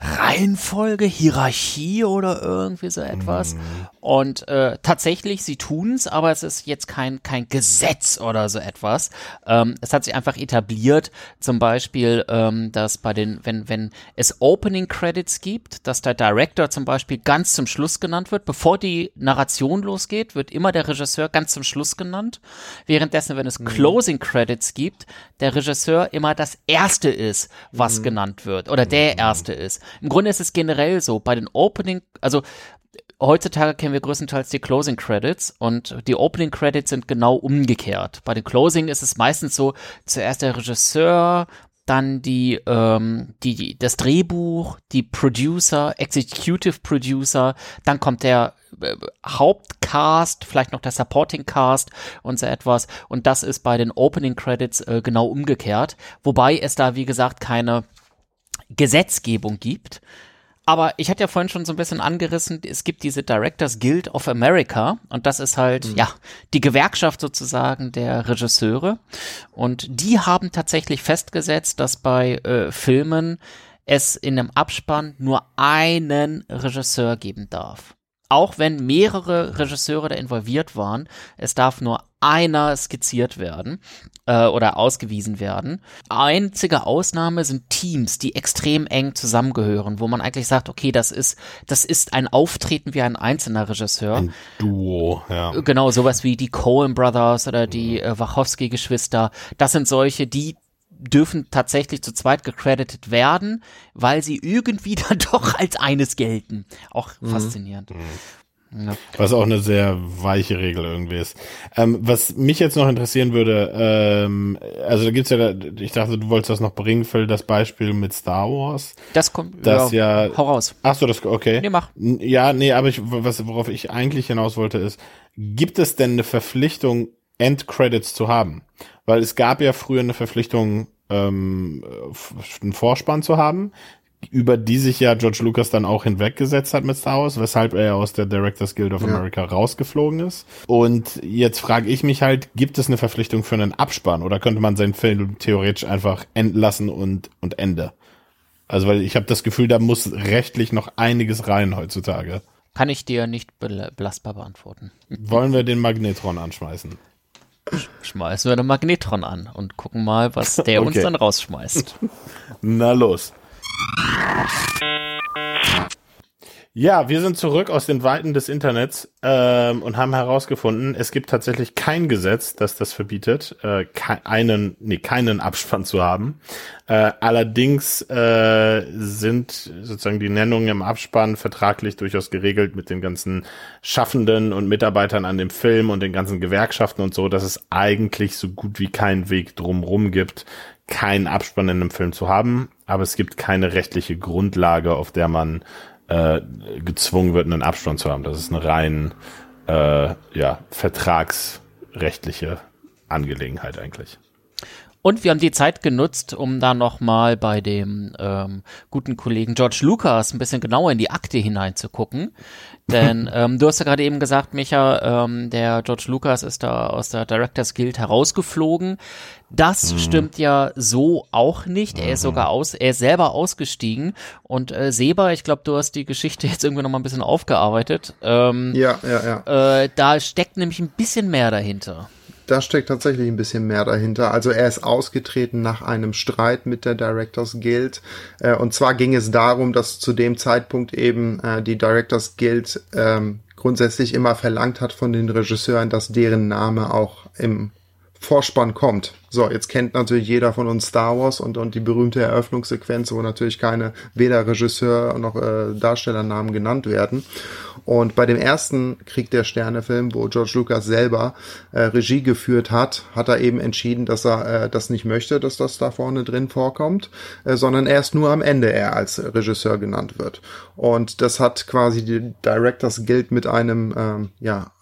Reihenfolge, Hierarchie oder irgendwie so etwas. Mhm. Und äh, tatsächlich, sie tun's, aber es ist jetzt kein, kein Gesetz oder so etwas. Ähm, es hat sich einfach etabliert, zum Beispiel, ähm, dass bei den, wenn, wenn es Opening Credits gibt, dass der Director zum Beispiel ganz zum Schluss genannt wird, bevor die Narration losgeht, wird immer der Regisseur ganz zum Schluss genannt. Währenddessen, wenn es mhm. Closing Credits gibt, der Regisseur immer das erste ist, was mhm. genannt wird oder der mhm. erste ist. Im Grunde ist es generell so, bei den Opening, also heutzutage kennen wir größtenteils die Closing Credits und die Opening Credits sind genau umgekehrt. Bei den Closing ist es meistens so, zuerst der Regisseur, dann die, ähm, die, das Drehbuch, die Producer, Executive Producer, dann kommt der äh, Hauptcast, vielleicht noch der Supporting Cast und so etwas. Und das ist bei den Opening Credits äh, genau umgekehrt. Wobei es da, wie gesagt, keine Gesetzgebung gibt. Aber ich hatte ja vorhin schon so ein bisschen angerissen, es gibt diese Directors Guild of America und das ist halt, mhm. ja, die Gewerkschaft sozusagen der Regisseure. Und die haben tatsächlich festgesetzt, dass bei äh, Filmen es in einem Abspann nur einen Regisseur geben darf auch wenn mehrere Regisseure da involviert waren, es darf nur einer skizziert werden äh, oder ausgewiesen werden. Einzige Ausnahme sind Teams, die extrem eng zusammengehören, wo man eigentlich sagt, okay, das ist, das ist ein Auftreten wie ein einzelner Regisseur. Ein Duo, ja. Genau, sowas wie die Coen Brothers oder die äh, Wachowski-Geschwister. Das sind solche, die dürfen tatsächlich zu zweit gecredited werden, weil sie irgendwie dann doch als eines gelten. Auch mhm. faszinierend. Mhm. Ja. Was auch eine sehr weiche Regel irgendwie ist. Ähm, was mich jetzt noch interessieren würde, ähm, also da gibt's ja, ich dachte, du wolltest das noch bringen, Phil, das Beispiel mit Star Wars. Das kommt, das ja, ja hau raus. Ach so, das, okay. Nee, mach. Ja, nee, aber ich, was, worauf ich eigentlich hinaus wollte ist, gibt es denn eine Verpflichtung, Endcredits zu haben? Weil es gab ja früher eine Verpflichtung, ähm, einen Vorspann zu haben, über die sich ja George Lucas dann auch hinweggesetzt hat mit Star Wars, weshalb er aus der Directors Guild of ja. America rausgeflogen ist. Und jetzt frage ich mich halt, gibt es eine Verpflichtung für einen Abspann oder könnte man seinen Film theoretisch einfach enden lassen und, und Ende? Also, weil ich habe das Gefühl, da muss rechtlich noch einiges rein heutzutage. Kann ich dir nicht belastbar beantworten. Wollen wir den Magnetron anschmeißen? schmeißen wir den Magnetron an und gucken mal, was der okay. uns dann rausschmeißt. Na los. Ja, wir sind zurück aus den Weiten des Internets ähm, und haben herausgefunden, es gibt tatsächlich kein Gesetz, das das verbietet, äh, keinen, nee, keinen Abspann zu haben. Äh, allerdings äh, sind sozusagen die Nennungen im Abspann vertraglich durchaus geregelt mit den ganzen Schaffenden und Mitarbeitern an dem Film und den ganzen Gewerkschaften und so, dass es eigentlich so gut wie keinen Weg drumrum gibt, keinen Abspann in einem Film zu haben. Aber es gibt keine rechtliche Grundlage, auf der man äh, gezwungen wird, einen Abspann zu haben. Das ist eine rein äh, ja, vertragsrechtliche Angelegenheit eigentlich. Und wir haben die Zeit genutzt, um da nochmal bei dem ähm, guten Kollegen George Lucas ein bisschen genauer in die Akte hineinzugucken. Denn ähm, du hast ja gerade eben gesagt, Micha, ähm, der George Lucas ist da aus der Directors Guild herausgeflogen. Das mhm. stimmt ja so auch nicht. Er ist mhm. sogar aus, er ist selber ausgestiegen. Und äh, Seba, ich glaube, du hast die Geschichte jetzt irgendwie noch mal ein bisschen aufgearbeitet. Ähm, ja, ja, ja. Äh, da steckt nämlich ein bisschen mehr dahinter da steckt tatsächlich ein bisschen mehr dahinter. Also er ist ausgetreten nach einem Streit mit der Directors Guild. Äh, und zwar ging es darum, dass zu dem Zeitpunkt eben äh, die Directors Guild ähm, grundsätzlich immer verlangt hat von den Regisseuren, dass deren Name auch im Vorspann kommt. So, jetzt kennt natürlich jeder von uns Star Wars und, und die berühmte Eröffnungssequenz, wo natürlich keine weder Regisseur noch äh, Darstellernamen genannt werden. Und bei dem ersten Krieg der Sterne-Film, wo George Lucas selber äh, Regie geführt hat, hat er eben entschieden, dass er äh, das nicht möchte, dass das da vorne drin vorkommt, äh, sondern erst nur am Ende er als Regisseur genannt wird. Und das hat quasi die Directors Guild mit einem ähm, ja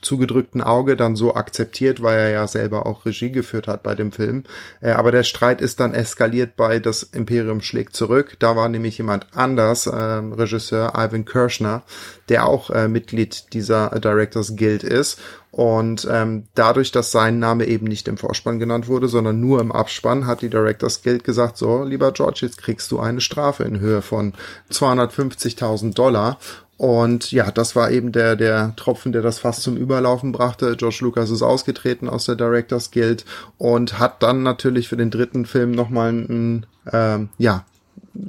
zugedrückten Auge dann so akzeptiert, weil er ja selber auch Regie geführt hat bei dem Film. Äh, aber der Streit ist dann eskaliert bei Das Imperium schlägt zurück. Da war nämlich jemand anders, äh, Regisseur Ivan Kirschner, der auch äh, Mitglied dieser Directors Guild ist. Und ähm, dadurch, dass sein Name eben nicht im Vorspann genannt wurde, sondern nur im Abspann, hat die Directors Guild gesagt, so, lieber George, jetzt kriegst du eine Strafe in Höhe von 250.000 Dollar. Und ja, das war eben der, der Tropfen, der das fast zum Überlaufen brachte. George Lucas ist ausgetreten aus der Directors Guild und hat dann natürlich für den dritten Film nochmal einen, ähm, ja,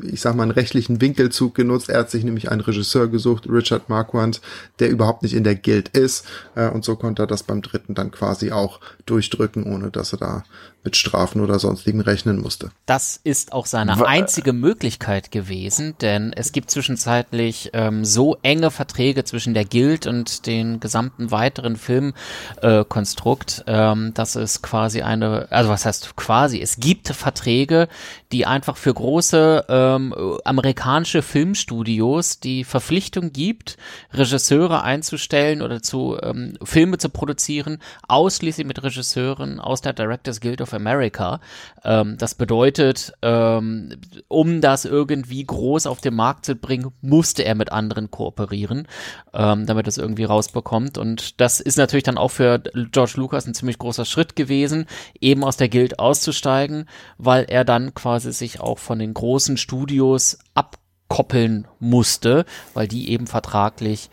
ich sag mal, einen rechtlichen Winkelzug genutzt. Er hat sich nämlich einen Regisseur gesucht, Richard Marquand, der überhaupt nicht in der Guild ist. Äh, und so konnte er das beim dritten dann quasi auch durchdrücken, ohne dass er da mit Strafen oder sonstigen rechnen musste. Das ist auch seine einzige Möglichkeit gewesen, denn es gibt zwischenzeitlich ähm, so enge Verträge zwischen der Guild und den gesamten weiteren Filmkonstrukt, äh, ähm, dass es quasi eine, also was heißt quasi, es gibt Verträge, die einfach für große ähm, amerikanische Filmstudios die Verpflichtung gibt, Regisseure einzustellen oder zu ähm, Filme zu produzieren, ausschließlich mit Regisseuren aus der Directors Guild of America. Ähm, das bedeutet, ähm, um das irgendwie groß auf den Markt zu bringen, musste er mit anderen kooperieren, ähm, damit es irgendwie rausbekommt. Und das ist natürlich dann auch für George Lucas ein ziemlich großer Schritt gewesen, eben aus der Guild auszusteigen, weil er dann quasi sich auch von den großen Studios abkoppeln musste, weil die eben vertraglich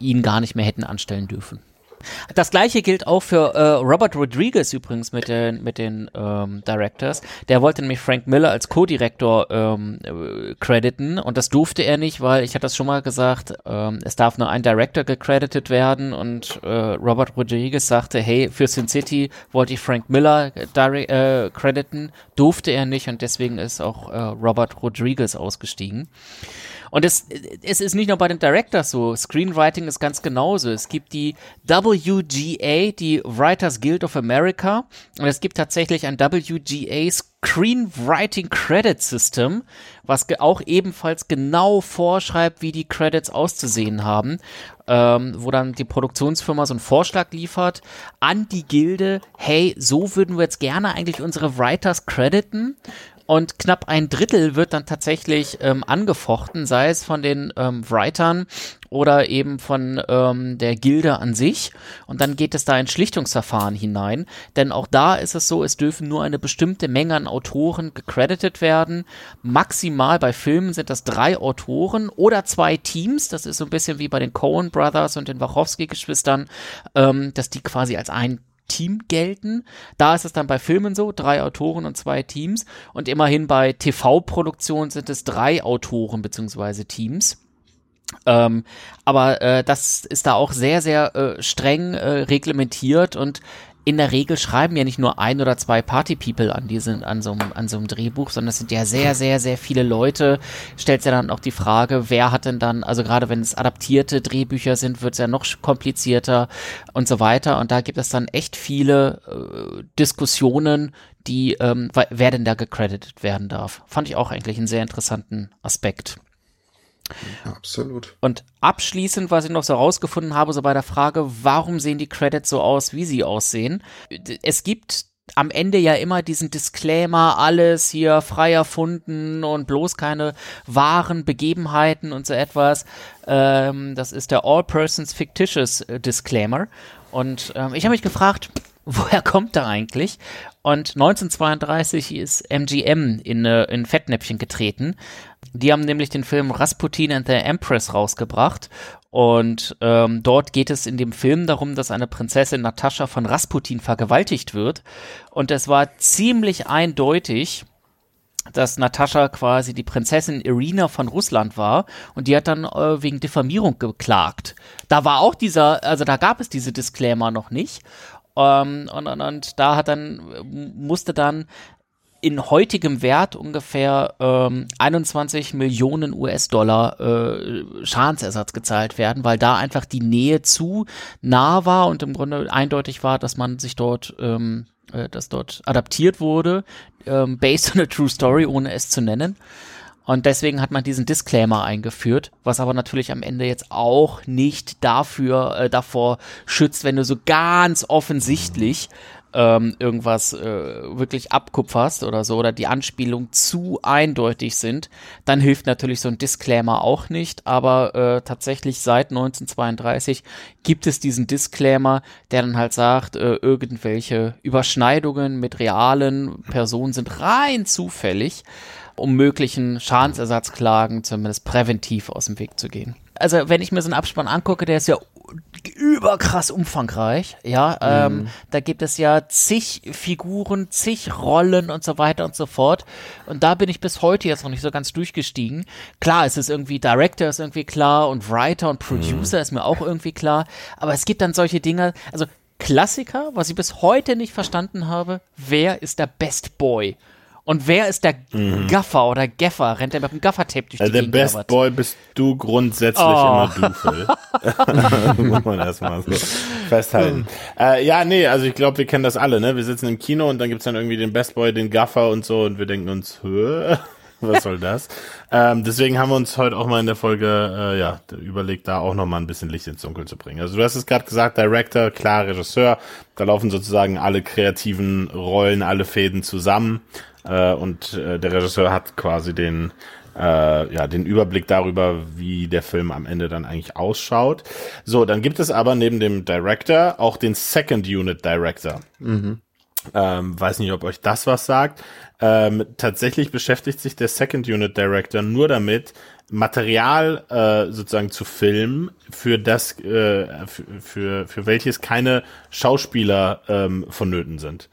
ihn gar nicht mehr hätten anstellen dürfen. Das gleiche gilt auch für äh, Robert Rodriguez übrigens mit den, mit den ähm, Directors. Der wollte nämlich Frank Miller als Co-Director ähm, äh, crediten und das durfte er nicht, weil ich hatte das schon mal gesagt, ähm, es darf nur ein Director gecredited werden und äh, Robert Rodriguez sagte, hey, für Sin City wollte ich Frank Miller äh, crediten, durfte er nicht und deswegen ist auch äh, Robert Rodriguez ausgestiegen. Und es, es ist nicht nur bei den Directors so. Screenwriting ist ganz genauso. Es gibt die WGA, die Writers Guild of America. Und es gibt tatsächlich ein WGA Screenwriting Credit System, was auch ebenfalls genau vorschreibt, wie die Credits auszusehen haben. Ähm, wo dann die Produktionsfirma so einen Vorschlag liefert an die Gilde, hey, so würden wir jetzt gerne eigentlich unsere Writers crediten und knapp ein Drittel wird dann tatsächlich ähm, angefochten, sei es von den ähm, Writern oder eben von ähm, der Gilde an sich. Und dann geht es da in Schlichtungsverfahren hinein. Denn auch da ist es so, es dürfen nur eine bestimmte Menge an Autoren gecredited werden. Maximal bei Filmen sind das drei Autoren oder zwei Teams. Das ist so ein bisschen wie bei den Coen Brothers und den Wachowski-Geschwistern, ähm, dass die quasi als ein Team gelten. Da ist es dann bei Filmen so, drei Autoren und zwei Teams. Und immerhin bei TV-Produktionen sind es drei Autoren beziehungsweise Teams. Ähm, aber äh, das ist da auch sehr, sehr äh, streng äh, reglementiert und in der Regel schreiben ja nicht nur ein oder zwei Party-People an diesen, an so, einem, an so einem Drehbuch, sondern es sind ja sehr, sehr, sehr viele Leute. Stellt ja dann auch die Frage, wer hat denn dann, also gerade wenn es adaptierte Drehbücher sind, wird es ja noch komplizierter und so weiter. Und da gibt es dann echt viele äh, Diskussionen, die, ähm, wer denn da gecredited werden darf. Fand ich auch eigentlich einen sehr interessanten Aspekt. Absolut. Und abschließend, was ich noch so rausgefunden habe, so bei der Frage, warum sehen die Credits so aus, wie sie aussehen? Es gibt am Ende ja immer diesen Disclaimer, alles hier frei erfunden und bloß keine wahren Begebenheiten und so etwas. Ähm, das ist der All Persons Fictitious äh, Disclaimer. Und ähm, ich habe mich gefragt, woher kommt der eigentlich? Und 1932 ist MGM in, äh, in Fettnäpfchen getreten. Die haben nämlich den Film Rasputin and the Empress rausgebracht. Und ähm, dort geht es in dem Film darum, dass eine Prinzessin Natascha von Rasputin vergewaltigt wird. Und es war ziemlich eindeutig, dass Natascha quasi die Prinzessin Irina von Russland war und die hat dann äh, wegen Diffamierung geklagt. Da war auch dieser, also da gab es diese Disclaimer noch nicht. Ähm, und, und, und da hat dann, musste dann in heutigem Wert ungefähr ähm, 21 Millionen US-Dollar äh, Schadensersatz gezahlt werden, weil da einfach die Nähe zu nah war und im Grunde eindeutig war, dass man sich dort, ähm, äh, dass dort adaptiert wurde, ähm, based on a true story, ohne es zu nennen. Und deswegen hat man diesen Disclaimer eingeführt, was aber natürlich am Ende jetzt auch nicht dafür, äh, davor schützt, wenn du so ganz offensichtlich ähm, irgendwas äh, wirklich abkupferst oder so oder die Anspielungen zu eindeutig sind, dann hilft natürlich so ein Disclaimer auch nicht. Aber äh, tatsächlich seit 1932 gibt es diesen Disclaimer, der dann halt sagt, äh, irgendwelche Überschneidungen mit realen Personen sind rein zufällig, um möglichen Schadensersatzklagen zumindest präventiv aus dem Weg zu gehen also wenn ich mir so einen Abspann angucke, der ist ja überkrass umfangreich. Ja, ähm, mhm. da gibt es ja zig Figuren, zig Rollen und so weiter und so fort. Und da bin ich bis heute jetzt noch nicht so ganz durchgestiegen. Klar, es ist irgendwie Director ist irgendwie klar und Writer und Producer mhm. ist mir auch irgendwie klar. Aber es gibt dann solche Dinge, also Klassiker, was ich bis heute nicht verstanden habe. Wer ist der Best Boy? Und wer ist der mhm. Gaffer oder Gaffer? Rennt er mit dem Gaffer-Tape durch die also Der Best Boy bist du grundsätzlich oh. immer du, Phil. Muss man erstmal so festhalten. Äh, ja, nee, also ich glaube, wir kennen das alle, ne? Wir sitzen im Kino und dann gibt's dann irgendwie den Best Boy, den Gaffer und so und wir denken uns, Hö? was soll das? Ähm, deswegen haben wir uns heute auch mal in der Folge, äh, ja, überlegt, da auch noch mal ein bisschen Licht ins Dunkel zu bringen. Also du hast es gerade gesagt, Director, klar, Regisseur, da laufen sozusagen alle kreativen Rollen, alle Fäden zusammen. Äh, und äh, der Regisseur hat quasi den äh, ja, den Überblick darüber, wie der Film am Ende dann eigentlich ausschaut. So, dann gibt es aber neben dem Director auch den Second Unit Director. Mhm. Ähm, weiß nicht, ob euch das was sagt. Ähm, tatsächlich beschäftigt sich der Second Unit Director nur damit, Material äh, sozusagen zu filmen, für das äh, für, für, für welches keine Schauspieler ähm, vonnöten sind.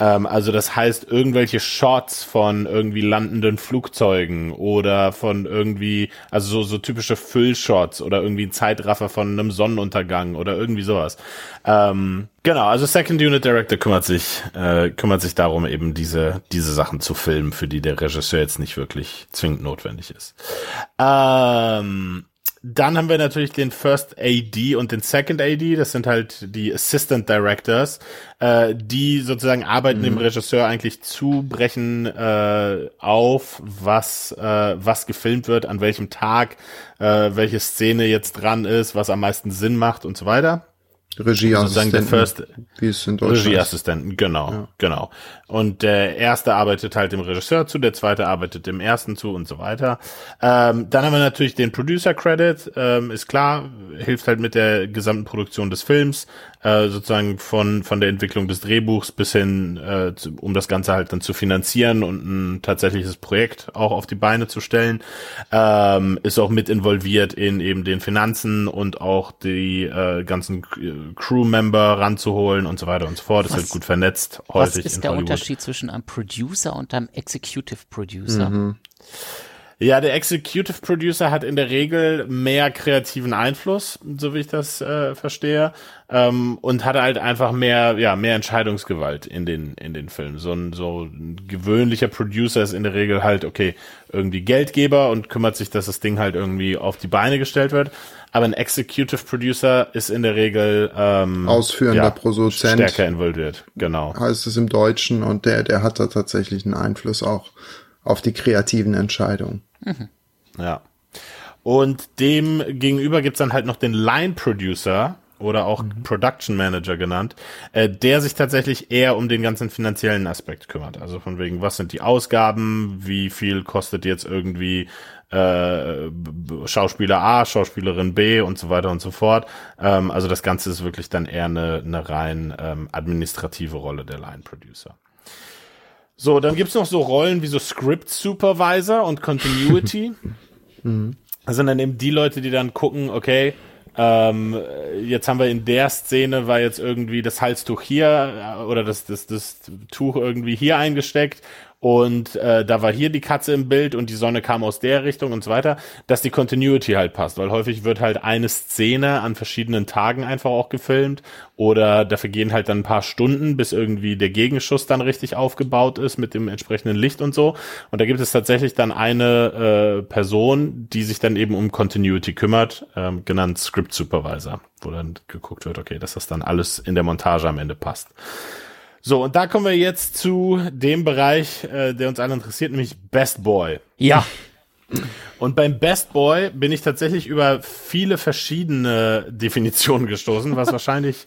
Ähm, also das heißt, irgendwelche Shots von irgendwie landenden Flugzeugen oder von irgendwie, also so, so typische Füllshots oder irgendwie ein Zeitraffer von einem Sonnenuntergang oder irgendwie sowas. Ähm, genau, also Second Unit Director kümmert sich, äh, kümmert sich darum, eben diese, diese Sachen zu filmen, für die der Regisseur jetzt nicht wirklich zwingend notwendig ist. Ähm, dann haben wir natürlich den First AD und den Second AD. Das sind halt die Assistant Directors, äh, die sozusagen arbeiten mhm. dem Regisseur eigentlich zubrechen äh, auf, was was äh, was gefilmt wird, an welchem Tag, äh, welche Szene jetzt dran ist, was am meisten Sinn macht und so weiter. Regieassistenten, First, wie es in Deutschland Regieassistenten, genau, ja. genau. Und der erste arbeitet halt dem Regisseur zu, der zweite arbeitet dem ersten zu und so weiter. Ähm, dann haben wir natürlich den Producer Credit, ähm, ist klar, hilft halt mit der gesamten Produktion des Films, äh, sozusagen von von der Entwicklung des Drehbuchs bis hin, äh, zu, um das Ganze halt dann zu finanzieren und ein tatsächliches Projekt auch auf die Beine zu stellen. Ähm, ist auch mit involviert in eben den Finanzen und auch die äh, ganzen Crewmember ranzuholen und so weiter und so fort. Das was, wird gut vernetzt häufig. Was ist der Hollywood. Unterschied zwischen einem Producer und einem Executive Producer? Mhm. Ja, der Executive Producer hat in der Regel mehr kreativen Einfluss, so wie ich das äh, verstehe, ähm, und hat halt einfach mehr, ja, mehr Entscheidungsgewalt in den in den Filmen. So ein so ein gewöhnlicher Producer ist in der Regel halt okay irgendwie Geldgeber und kümmert sich, dass das Ding halt irgendwie auf die Beine gestellt wird. Aber ein Executive Producer ist in der Regel ähm, ausführender ja, Produzent stärker involviert. Genau. Heißt es im Deutschen und der der hat da tatsächlich einen Einfluss auch auf die kreativen Entscheidungen. Mhm. Ja. Und dem gegenüber gibt's dann halt noch den Line Producer oder auch mhm. Production Manager genannt, äh, der sich tatsächlich eher um den ganzen finanziellen Aspekt kümmert. Also von wegen, was sind die Ausgaben, wie viel kostet jetzt irgendwie äh, Schauspieler A, Schauspielerin B und so weiter und so fort. Ähm, also das Ganze ist wirklich dann eher eine, eine rein ähm, administrative Rolle der Line Producer. So, dann gibt's noch so Rollen wie so Script Supervisor und Continuity. mhm. Das sind dann eben die Leute, die dann gucken, okay, ähm, jetzt haben wir in der Szene war jetzt irgendwie das Halstuch hier äh, oder das, das, das Tuch irgendwie hier eingesteckt und äh, da war hier die Katze im Bild und die Sonne kam aus der Richtung und so weiter, dass die Continuity halt passt, weil häufig wird halt eine Szene an verschiedenen Tagen einfach auch gefilmt oder dafür gehen halt dann ein paar Stunden, bis irgendwie der Gegenschuss dann richtig aufgebaut ist mit dem entsprechenden Licht und so. Und da gibt es tatsächlich dann eine äh, Person, die sich dann eben um Continuity kümmert, ähm, genannt Script Supervisor, wo dann geguckt wird, okay, dass das dann alles in der Montage am Ende passt. So, und da kommen wir jetzt zu dem Bereich, äh, der uns alle interessiert, nämlich Best Boy. Ja. Und beim Best Boy bin ich tatsächlich über viele verschiedene Definitionen gestoßen, was wahrscheinlich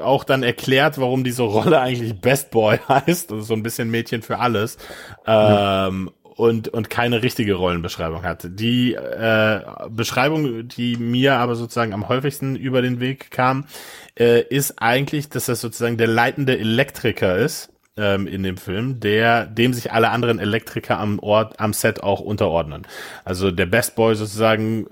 auch dann erklärt, warum diese Rolle eigentlich Best Boy heißt. Also so ein bisschen Mädchen für alles. Ähm, und, und keine richtige Rollenbeschreibung hat. Die äh, Beschreibung, die mir aber sozusagen am häufigsten über den Weg kam, äh, ist eigentlich, dass das sozusagen der leitende Elektriker ist ähm, in dem Film, der dem sich alle anderen Elektriker am Ort, am Set auch unterordnen. Also der Best Boy sozusagen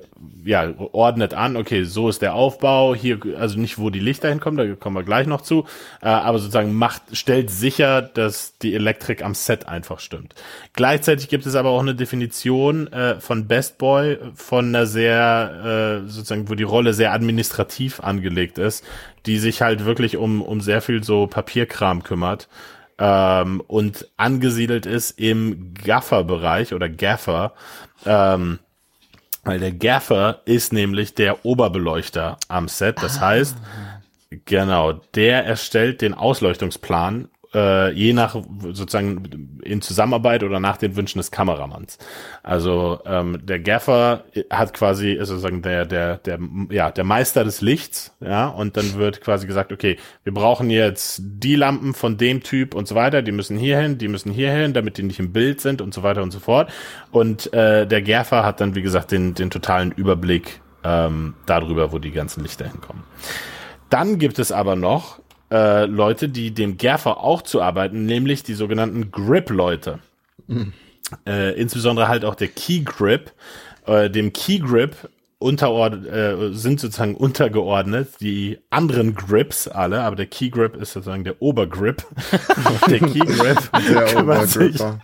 ja, ordnet an, okay, so ist der Aufbau, hier, also nicht, wo die Lichter hinkommen, da kommen wir gleich noch zu, äh, aber sozusagen macht, stellt sicher, dass die Elektrik am Set einfach stimmt. Gleichzeitig gibt es aber auch eine Definition äh, von Best Boy von einer sehr, äh, sozusagen, wo die Rolle sehr administrativ angelegt ist, die sich halt wirklich um, um sehr viel so Papierkram kümmert ähm, und angesiedelt ist im Gaffer-Bereich oder Gaffer, ähm, weil der Gaffer ist nämlich der Oberbeleuchter am Set. Das ah. heißt, genau, der erstellt den Ausleuchtungsplan äh, je nach sozusagen in Zusammenarbeit oder nach den Wünschen des Kameramanns. Also ähm, der Gaffer hat quasi ist sozusagen der der der ja der Meister des Lichts, ja, und dann wird quasi gesagt, okay, wir brauchen jetzt die Lampen von dem Typ und so weiter, die müssen hierhin, die müssen hierhin, damit die nicht im Bild sind und so weiter und so fort. Und äh, der Gaffer hat dann wie gesagt den den totalen Überblick ähm, darüber, wo die ganzen Lichter hinkommen. Dann gibt es aber noch äh, Leute, die dem Gaffer auch zuarbeiten, nämlich die sogenannten Grip-Leute. Mhm. Äh, insbesondere halt auch der Key Grip. Äh, dem Key Grip unterord äh, sind sozusagen untergeordnet die anderen Grips alle, aber der Key Grip ist sozusagen der Obergrip. der Key Grip der Obergripper.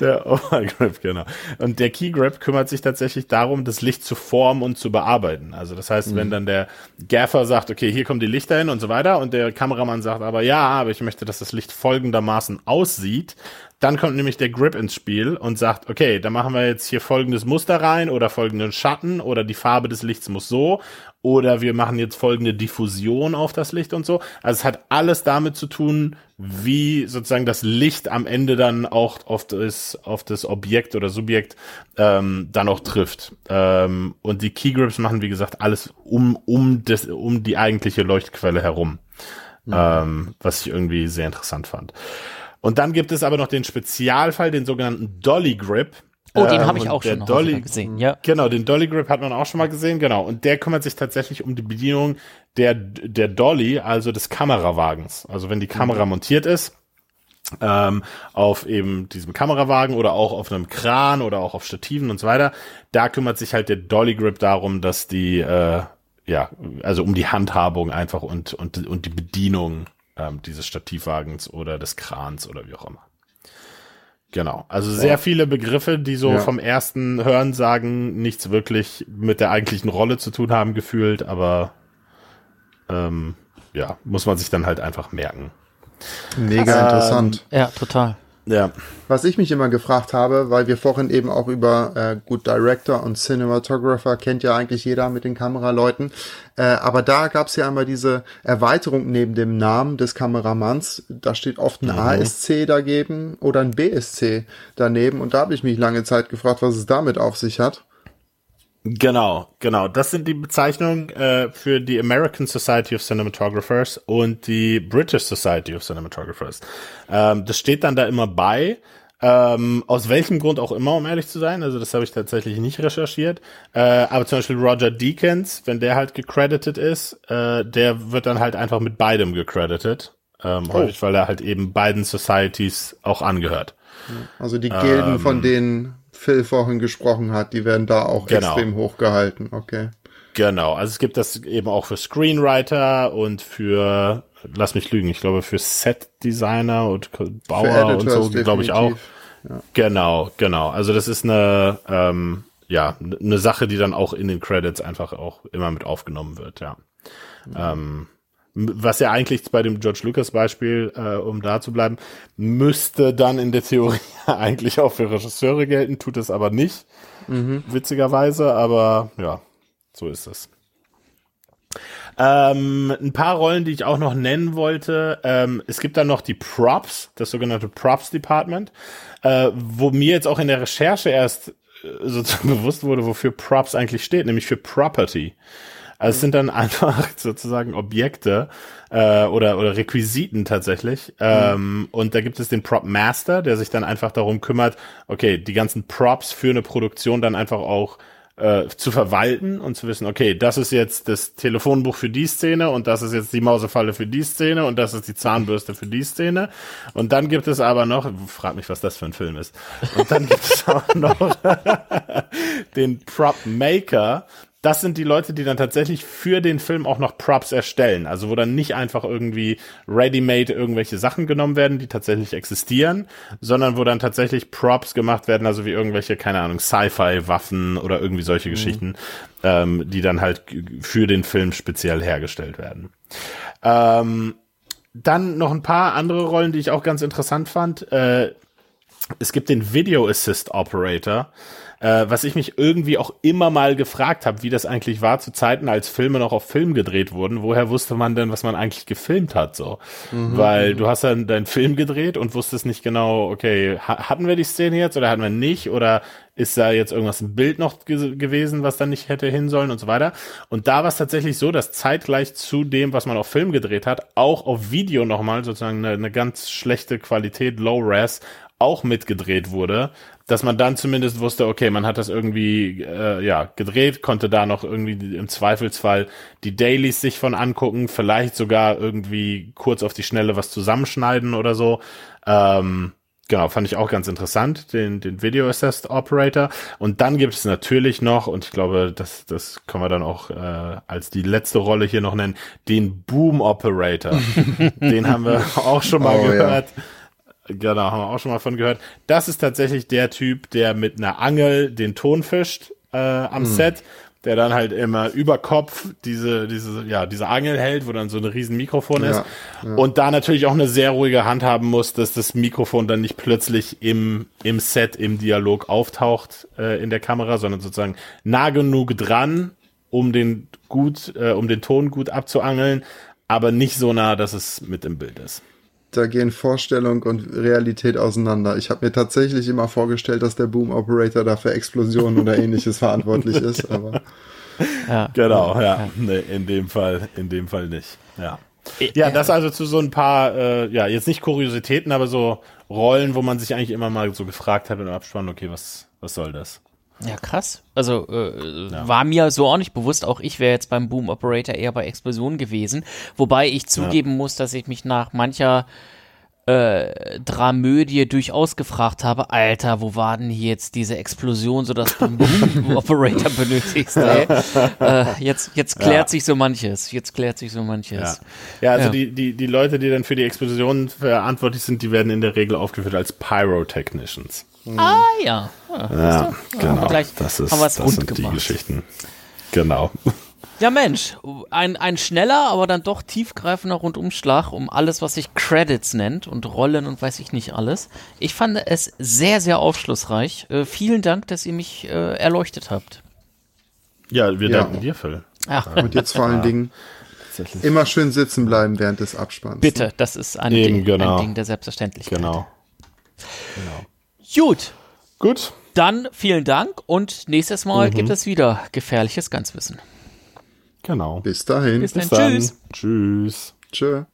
der Obergrip, genau. Und der Key Grip kümmert sich tatsächlich darum, das Licht zu formen und zu bearbeiten. Also das heißt, mhm. wenn dann der Gaffer sagt, okay, hier kommen die Lichter hin und so weiter und der Kameramann sagt aber, ja, aber ich möchte, dass das Licht folgendermaßen aussieht, dann kommt nämlich der Grip ins Spiel und sagt, okay, da machen wir jetzt hier folgendes Muster rein oder folgenden Schatten oder die Farbe des Lichts muss so oder wir machen jetzt folgende Diffusion auf das Licht und so. Also es hat alles damit zu tun, wie sozusagen das Licht am Ende dann auch auf das, auf das Objekt oder Subjekt ähm, dann auch trifft. Ähm, und die Keygrips machen, wie gesagt, alles um, um, das, um die eigentliche Leuchtquelle herum. Mhm. Ähm, was ich irgendwie sehr interessant fand. Und dann gibt es aber noch den Spezialfall, den sogenannten Dolly Grip. Oh, den ähm, habe ich auch schon Dolly, gesehen, ja. Genau, den Dolly Grip hat man auch schon mal gesehen, genau. Und der kümmert sich tatsächlich um die Bedienung der, der Dolly, also des Kamerawagens. Also wenn die Kamera mhm. montiert ist, ähm, auf eben diesem Kamerawagen oder auch auf einem Kran oder auch auf Stativen und so weiter, da kümmert sich halt der Dolly Grip darum, dass die, äh, ja, also um die Handhabung einfach und, und, und die Bedienung ähm, dieses Stativwagens oder des Krans oder wie auch immer. Genau. Also sehr ja. viele Begriffe, die so ja. vom ersten Hören sagen, nichts wirklich mit der eigentlichen Rolle zu tun haben, gefühlt, aber ähm, ja, muss man sich dann halt einfach merken. Mega ähm, interessant. Ja, total. Ja. Was ich mich immer gefragt habe, weil wir vorhin eben auch über äh, gut Director und Cinematographer kennt ja eigentlich jeder mit den Kameraleuten, äh, aber da gab es ja einmal diese Erweiterung neben dem Namen des Kameramanns. Da steht oft ein mhm. ASC dagegen oder ein BSC daneben und da habe ich mich lange Zeit gefragt, was es damit auf sich hat. Genau, genau. Das sind die Bezeichnungen äh, für die American Society of Cinematographers und die British Society of Cinematographers. Ähm, das steht dann da immer bei. Ähm, aus welchem Grund auch immer, um ehrlich zu sein. Also das habe ich tatsächlich nicht recherchiert. Äh, aber zum Beispiel Roger Deakins, wenn der halt gecredited ist, äh, der wird dann halt einfach mit beidem gecredited. Ähm, oh. Häufig, weil er halt eben beiden Societies auch angehört. Also die Gilden, ähm, von denen Phil vorhin gesprochen hat, die werden da auch genau. extrem hochgehalten, okay. Genau, also es gibt das eben auch für Screenwriter und für, lass mich lügen, ich glaube für Set-Designer und Bauer und so, glaube ich auch. Ja. Genau, genau. Also das ist eine, ähm, ja, eine Sache, die dann auch in den Credits einfach auch immer mit aufgenommen wird, ja. Mhm. Ähm, was ja eigentlich bei dem George Lucas Beispiel, äh, um da zu bleiben, müsste dann in der Theorie eigentlich auch für Regisseure gelten, tut es aber nicht, mhm. witzigerweise, aber ja, so ist es. Ähm, ein paar Rollen, die ich auch noch nennen wollte. Ähm, es gibt dann noch die Props, das sogenannte Props Department, äh, wo mir jetzt auch in der Recherche erst äh, sozusagen bewusst wurde, wofür Props eigentlich steht, nämlich für Property. Also es sind dann einfach sozusagen Objekte äh, oder, oder Requisiten tatsächlich. Mhm. Ähm, und da gibt es den Prop Master, der sich dann einfach darum kümmert, okay, die ganzen Props für eine Produktion dann einfach auch äh, zu verwalten und zu wissen, okay, das ist jetzt das Telefonbuch für die Szene und das ist jetzt die Mausefalle für die Szene und das ist die Zahnbürste für die Szene. Und dann gibt es aber noch, frag mich, was das für ein Film ist. Und dann gibt es auch noch den Prop Maker, das sind die Leute, die dann tatsächlich für den Film auch noch Props erstellen. Also wo dann nicht einfach irgendwie ready-made irgendwelche Sachen genommen werden, die tatsächlich existieren, sondern wo dann tatsächlich Props gemacht werden, also wie irgendwelche, keine Ahnung, Sci-Fi-Waffen oder irgendwie solche mhm. Geschichten, ähm, die dann halt für den Film speziell hergestellt werden. Ähm, dann noch ein paar andere Rollen, die ich auch ganz interessant fand. Äh, es gibt den Video Assist Operator, äh, was ich mich irgendwie auch immer mal gefragt habe, wie das eigentlich war zu Zeiten, als Filme noch auf Film gedreht wurden. Woher wusste man denn, was man eigentlich gefilmt hat? So, mhm. weil du hast dann deinen Film gedreht und wusstest nicht genau, okay, ha hatten wir die Szene jetzt oder hatten wir nicht oder ist da jetzt irgendwas im Bild noch ge gewesen, was dann nicht hätte hin sollen und so weiter. Und da war es tatsächlich so, dass zeitgleich zu dem, was man auf Film gedreht hat, auch auf Video nochmal sozusagen eine, eine ganz schlechte Qualität, Low Res, auch mitgedreht wurde, dass man dann zumindest wusste, okay, man hat das irgendwie äh, ja gedreht, konnte da noch irgendwie im Zweifelsfall die Dailies sich von angucken, vielleicht sogar irgendwie kurz auf die Schnelle was zusammenschneiden oder so. Ähm, genau, fand ich auch ganz interessant, den, den Video Assist Operator. Und dann gibt es natürlich noch, und ich glaube, das, das können wir dann auch äh, als die letzte Rolle hier noch nennen, den Boom Operator. den haben wir auch schon mal oh, gehört. Ja Genau, haben wir auch schon mal von gehört. Das ist tatsächlich der Typ, der mit einer Angel den Ton fischt äh, am mhm. Set, der dann halt immer über Kopf diese, diese, ja, diese Angel hält, wo dann so ein riesen Mikrofon ja, ist. Ja. Und da natürlich auch eine sehr ruhige Hand haben muss, dass das Mikrofon dann nicht plötzlich im, im Set, im Dialog auftaucht äh, in der Kamera, sondern sozusagen nah genug dran, um den gut, äh, um den Ton gut abzuangeln, aber nicht so nah, dass es mit im Bild ist da gehen Vorstellung und Realität auseinander. Ich habe mir tatsächlich immer vorgestellt, dass der Boom Operator da für Explosionen oder ähnliches verantwortlich ist, aber ja. genau, ja, nee, in dem Fall, in dem Fall nicht, ja. Ja, das also zu so ein paar, äh, ja, jetzt nicht Kuriositäten, aber so Rollen, wo man sich eigentlich immer mal so gefragt hat im Abspann, okay, was, was soll das? Ja, krass. Also äh, ja. war mir so auch nicht bewusst. Auch ich wäre jetzt beim Boom Operator eher bei Explosion gewesen. Wobei ich zugeben ja. muss, dass ich mich nach mancher äh, Dramödie durchaus gefragt habe, Alter, wo war denn hier jetzt diese Explosion, sodass du einen Boom Operator benötigst, ey? äh, jetzt, jetzt klärt ja. sich so manches. Jetzt klärt sich so manches. Ja, ja also Die, die, die Leute, die dann für die Explosion verantwortlich sind, die werden in der Regel aufgeführt als Pyrotechnicians. Mhm. Ah ja. Ja, ja genau. Gleich das ist, haben das sind gemacht. die Geschichten. Genau. Ja, Mensch, ein, ein schneller, aber dann doch tiefgreifender Rundumschlag um alles, was sich Credits nennt und Rollen und weiß ich nicht alles. Ich fand es sehr, sehr aufschlussreich. Äh, vielen Dank, dass ihr mich äh, erleuchtet habt. Ja, wir ja. danken dir, Phil. Ja. Und jetzt vor allen Dingen immer schön sitzen bleiben während des Abspanns. Bitte, das ist ein, Eben, Ding, genau. ein Ding der Selbstverständlichkeit. Genau. genau. Gut. Gut. Dann vielen Dank und nächstes Mal mhm. gibt es wieder gefährliches Ganzwissen. Genau. Bis dahin. Bis, Bis dann. Tschüss. Tschüss. Tschö.